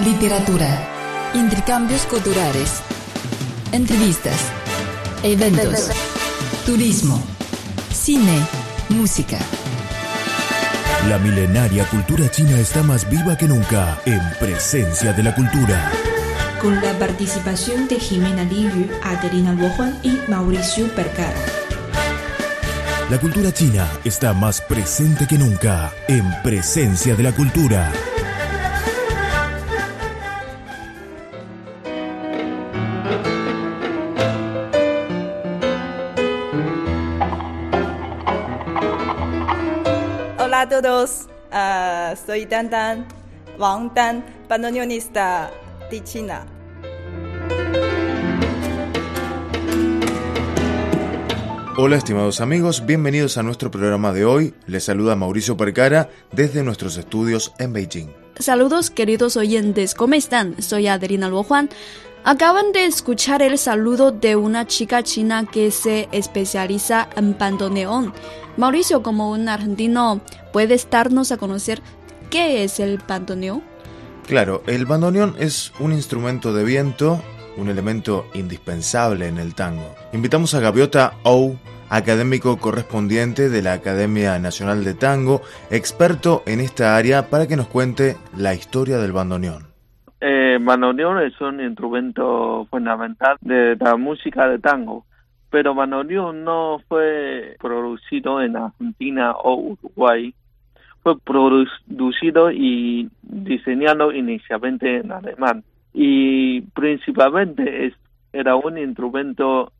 literatura, intercambios culturales, entrevistas, eventos, turismo, cine, música. La milenaria cultura china está más viva que nunca en presencia de la cultura. Con la participación de Jimena Liyu, Adelina Luojuan y Mauricio Percara. La cultura china está más presente que nunca en presencia de la cultura. Hola a todos, soy Dan Dan, Wang Dan, bandoneonista de China. Hola estimados amigos, bienvenidos a nuestro programa de hoy. Les saluda Mauricio Percara desde nuestros estudios en Beijing. Saludos queridos oyentes, ¿cómo están? Soy Adelina Luojuan. Acaban de escuchar el saludo de una chica china que se especializa en bandoneón. Mauricio, como un argentino, ¿puedes darnos a conocer qué es el bandoneón? Claro, el bandoneón es un instrumento de viento, un elemento indispensable en el tango. Invitamos a Gaviota Ou, académico correspondiente de la Academia Nacional de Tango, experto en esta área, para que nos cuente la historia del bandoneón. El bandoneón es un instrumento fundamental de la música de tango, pero bandoneón no fue producido en Argentina o Uruguay, fue producido y diseñado inicialmente en alemán. Y principalmente es, era un instrumento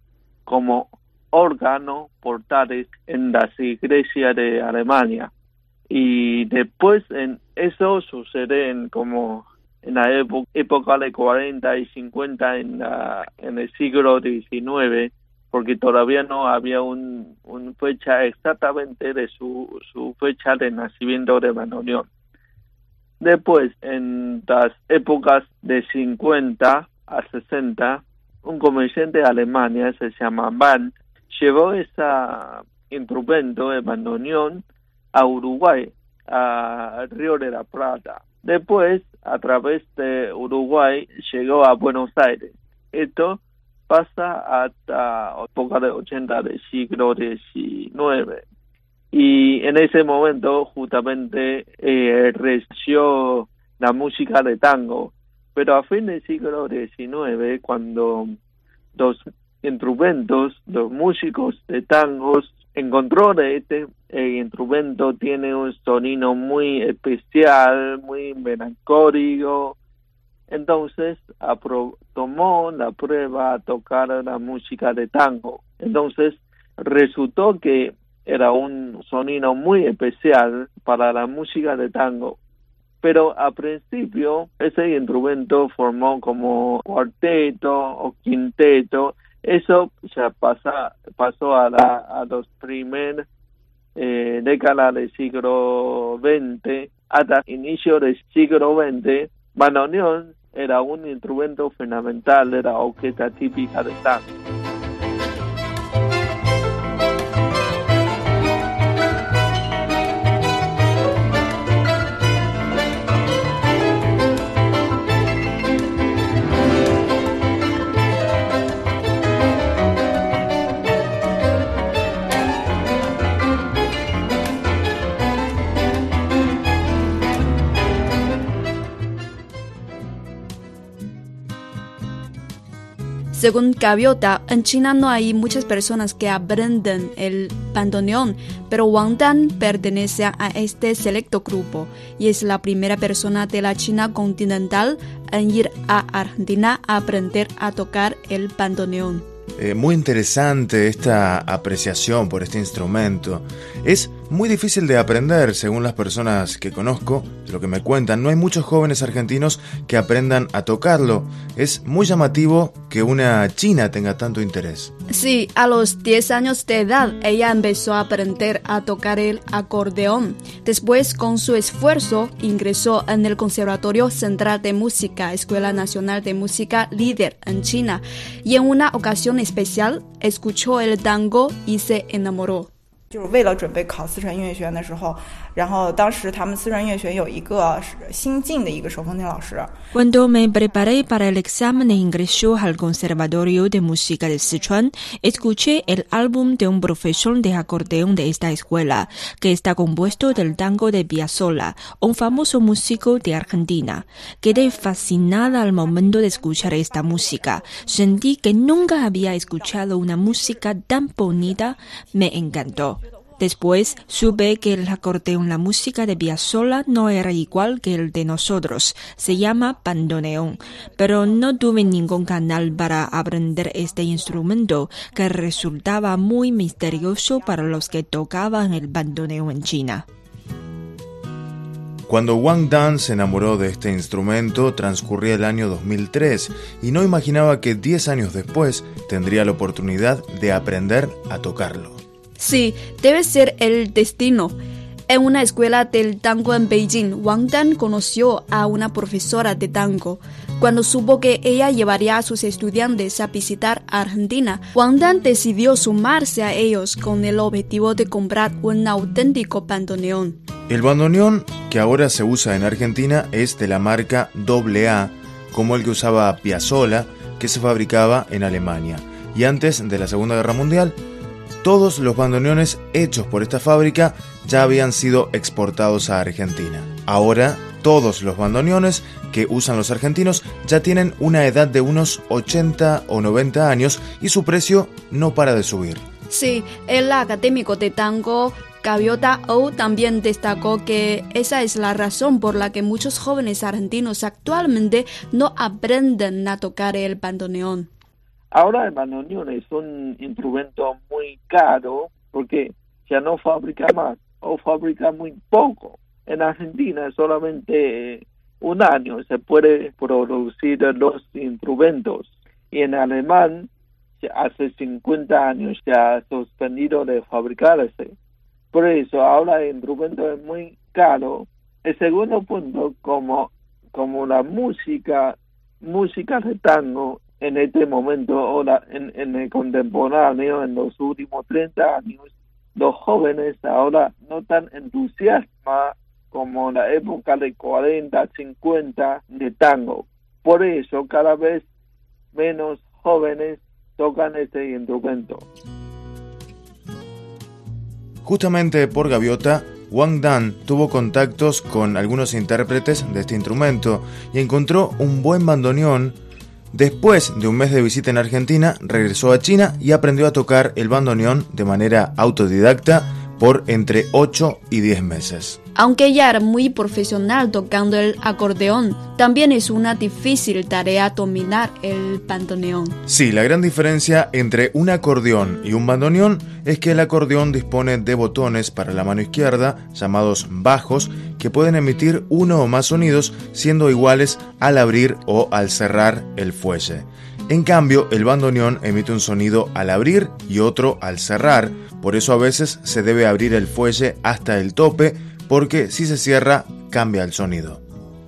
como órgano portales en las iglesias de Alemania. Y después en eso sucede en como en la época, de 40 y 50 en, la, en el siglo XIX, porque todavía no había un, un fecha exactamente de su, fecha de nacimiento de bandoneón. Después, en las épocas de 50 a 60, un comerciante de Alemania, se llama Van, llevó ese instrumento, el bandoneón, a Uruguay, al Río de la Plata. Después, a través de Uruguay, llegó a Buenos Aires. Esto pasa hasta época de 80 del siglo XIX. Y en ese momento, justamente, eh, reció la música de tango. Pero a fin del siglo XIX, cuando los instrumentos, los músicos de tangos encontró de este el instrumento tiene un sonido muy especial, muy melancólico. Entonces tomó la prueba a tocar la música de tango. Entonces resultó que era un sonido muy especial para la música de tango. Pero al principio ese instrumento formó como cuarteto o quinteto eso se pasa, pasó a, la, a los primeros eh, décadas del siglo XX hasta inicio del siglo XX. Bandoneón era un instrumento fundamental de la orquesta típica de tango. Según Gaviota, en China no hay muchas personas que aprenden el bandoneón, pero Wang Dan pertenece a este selecto grupo y es la primera persona de la China continental en ir a Argentina a aprender a tocar el bandoneón. Eh, muy interesante esta apreciación por este instrumento. Es muy difícil de aprender, según las personas que conozco, lo que me cuentan. No hay muchos jóvenes argentinos que aprendan a tocarlo. Es muy llamativo que una china tenga tanto interés. Sí, a los 10 años de edad ella empezó a aprender a tocar el acordeón. Después, con su esfuerzo, ingresó en el Conservatorio Central de Música, Escuela Nacional de Música líder en China, y en una ocasión especial escuchó el tango y se enamoró. 就是为了准备考四川音乐学院的时候 Cuando me preparé para el examen de ingreso al Conservatorio de Música de Sichuan, escuché el álbum de un profesor de acordeón de esta escuela, que está compuesto del tango de Piazzolla, un famoso músico de Argentina. Quedé fascinada al momento de escuchar esta música. Sentí que nunca había escuchado una música tan bonita. Me encantó. Después supe que el acordeón, la música de Piazzolla no era igual que el de nosotros, se llama bandoneón, pero no tuve ningún canal para aprender este instrumento que resultaba muy misterioso para los que tocaban el bandoneón en China. Cuando Wang Dan se enamoró de este instrumento transcurría el año 2003 y no imaginaba que 10 años después tendría la oportunidad de aprender a tocarlo. Sí, debe ser el destino. En una escuela del tango en Beijing, Wang Dan conoció a una profesora de tango. Cuando supo que ella llevaría a sus estudiantes a visitar Argentina, Wang Dan decidió sumarse a ellos con el objetivo de comprar un auténtico bandoneón. El bandoneón que ahora se usa en Argentina es de la marca AA, como el que usaba Piazzolla, que se fabricaba en Alemania. Y antes de la Segunda Guerra Mundial, todos los bandoneones hechos por esta fábrica ya habían sido exportados a Argentina. Ahora, todos los bandoneones que usan los argentinos ya tienen una edad de unos 80 o 90 años y su precio no para de subir. Sí, el académico de tango Gaviota O también destacó que esa es la razón por la que muchos jóvenes argentinos actualmente no aprenden a tocar el bandoneón. Ahora el bandoneón es un instrumento muy caro porque ya no fabrica más o fabrica muy poco. En Argentina solamente un año se puede producir los instrumentos y en alemán hace 50 años ya ha suspendido de fabricarse. Por eso ahora el instrumento es muy caro. El segundo punto, como, como la música, música de tango en este momento, ahora en, en el contemporáneo, en los últimos 30 años, los jóvenes ahora no tan entusiasmados como la época de 40, 50 de tango. Por eso cada vez menos jóvenes tocan este instrumento. Justamente por Gaviota, Wang Dan tuvo contactos con algunos intérpretes de este instrumento y encontró un buen bandoneón Después de un mes de visita en Argentina, regresó a China y aprendió a tocar el bandoneón de manera autodidacta por entre 8 y 10 meses. Aunque ella era muy profesional tocando el acordeón, también es una difícil tarea dominar el bandoneón. Sí, la gran diferencia entre un acordeón y un bandoneón es que el acordeón dispone de botones para la mano izquierda, llamados bajos, que pueden emitir uno o más sonidos siendo iguales al abrir o al cerrar el fuelle. En cambio, el bandoneón emite un sonido al abrir y otro al cerrar, por eso a veces se debe abrir el fuelle hasta el tope, porque si se cierra cambia el sonido.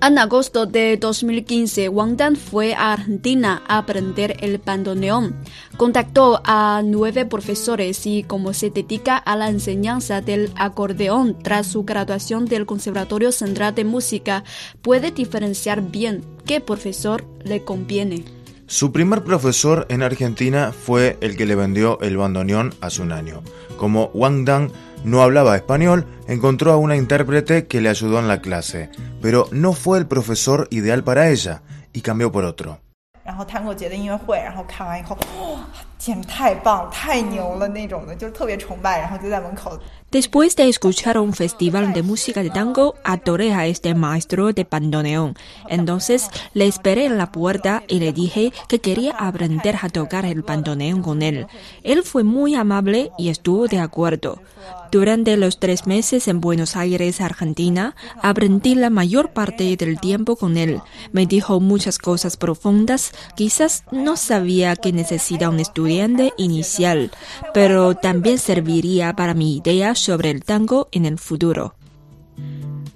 En agosto de 2015, Wang Dan fue a Argentina a aprender el bandoneón. Contactó a nueve profesores y como se dedica a la enseñanza del acordeón tras su graduación del Conservatorio Central de Música, puede diferenciar bien qué profesor le conviene. Su primer profesor en Argentina fue el que le vendió el bandoneón hace un año. Como Wang Dan no hablaba español, encontró a una intérprete que le ayudó en la clase, pero no fue el profesor ideal para ella y cambió por otro. Después de escuchar un festival de música de tango, adoré a este maestro de bandoneón. Entonces le esperé en la puerta y le dije que quería aprender a tocar el bandoneón con él. Él fue muy amable y estuvo de acuerdo. Durante los tres meses en Buenos Aires, Argentina, aprendí la mayor parte del tiempo con él. Me dijo muchas cosas profundas. Quizás no sabía que necesita un estudiante inicial, pero también serviría para mi idea sobre el tango en el futuro.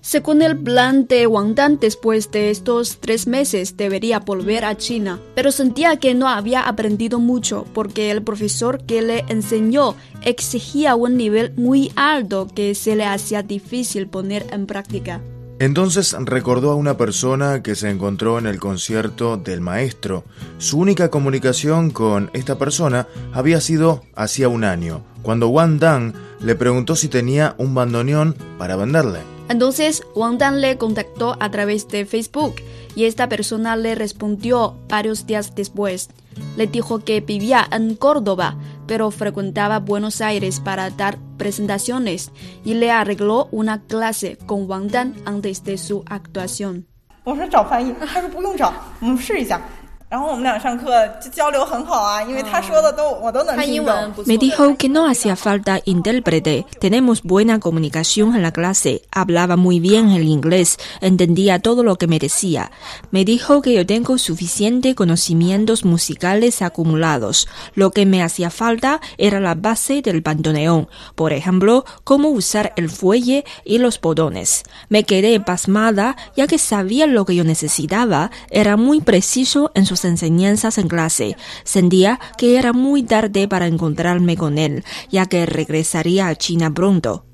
Según el plan de Wang Dan, después de estos tres meses debería volver a China, pero sentía que no había aprendido mucho porque el profesor que le enseñó exigía un nivel muy alto que se le hacía difícil poner en práctica. Entonces recordó a una persona que se encontró en el concierto del maestro. Su única comunicación con esta persona había sido hacía un año, cuando Wang Dan le preguntó si tenía un bandoneón para venderle. Entonces Wang Dan le contactó a través de Facebook y esta persona le respondió varios días después. Le dijo que vivía en Córdoba, pero frecuentaba Buenos Aires para dar presentaciones y le arregló una clase con Wang Dan antes de su actuación. Me dijo que no hacía falta intérprete. Tenemos buena comunicación en la clase. Hablaba muy bien el inglés. Entendía todo lo que me decía. Me dijo que yo tengo suficiente conocimientos musicales acumulados. Lo que me hacía falta era la base del bandoneón. Por ejemplo, cómo usar el fuelle y los botones. Me quedé pasmada ya que sabía lo que yo necesitaba. Era muy preciso en su enseñanzas en clase. Sentía que era muy tarde para encontrarme con él, ya que regresaría a China pronto.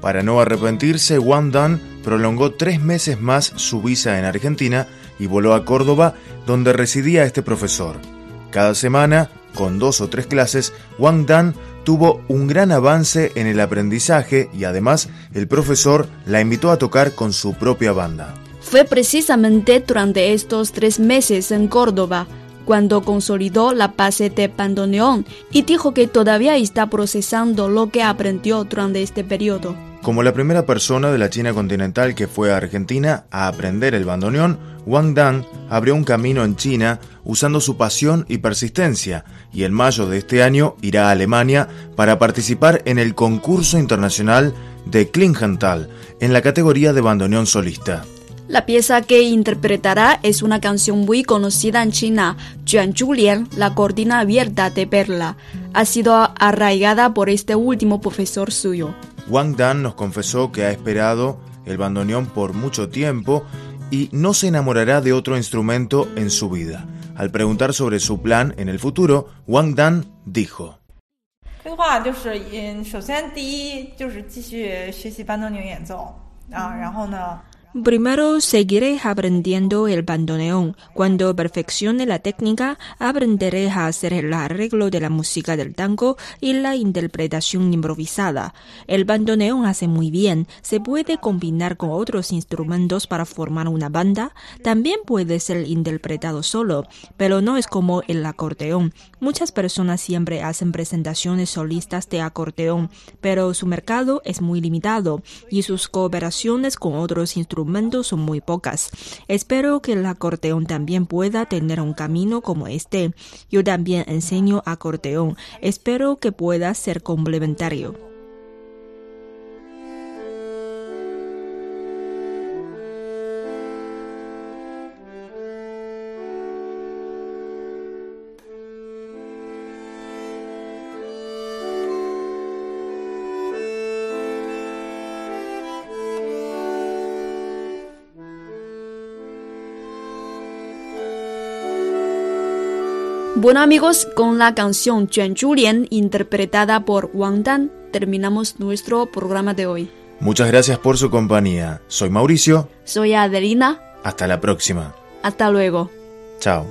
Para no arrepentirse, Wang Dan prolongó tres meses más su visa en Argentina y voló a Córdoba, donde residía este profesor. Cada semana, con dos o tres clases, Wang Dan tuvo un gran avance en el aprendizaje y además el profesor la invitó a tocar con su propia banda. Fue precisamente durante estos tres meses en Córdoba cuando consolidó la base de bandoneón y dijo que todavía está procesando lo que aprendió durante este periodo. Como la primera persona de la China continental que fue a Argentina a aprender el bandoneón, Wang Dan abrió un camino en China usando su pasión y persistencia, y en mayo de este año irá a Alemania para participar en el concurso internacional de Klingenthal en la categoría de bandoneón solista. La pieza que interpretará es una canción muy conocida en China, Juan Julian, la cortina abierta de Perla. Ha sido arraigada por este último profesor suyo. Wang Dan nos confesó que ha esperado el bandoneón por mucho tiempo y no se enamorará de otro instrumento en su vida. Al preguntar sobre su plan en el futuro, Wang Dan dijo. Primero seguiré aprendiendo el bandoneón. Cuando perfeccione la técnica, aprenderé a hacer el arreglo de la música del tango y la interpretación improvisada. El bandoneón hace muy bien. Se puede combinar con otros instrumentos para formar una banda. También puede ser interpretado solo, pero no es como el acordeón. Muchas personas siempre hacen presentaciones solistas de acordeón, pero su mercado es muy limitado y sus cooperaciones con otros instrumentos son muy pocas. Espero que el acordeón también pueda tener un camino como este. Yo también enseño acordeón. Espero que pueda ser complementario. Bueno amigos, con la canción Juan Julian interpretada por Wang Dan, terminamos nuestro programa de hoy. Muchas gracias por su compañía. Soy Mauricio. Soy Adelina. Hasta la próxima. Hasta luego. Chao.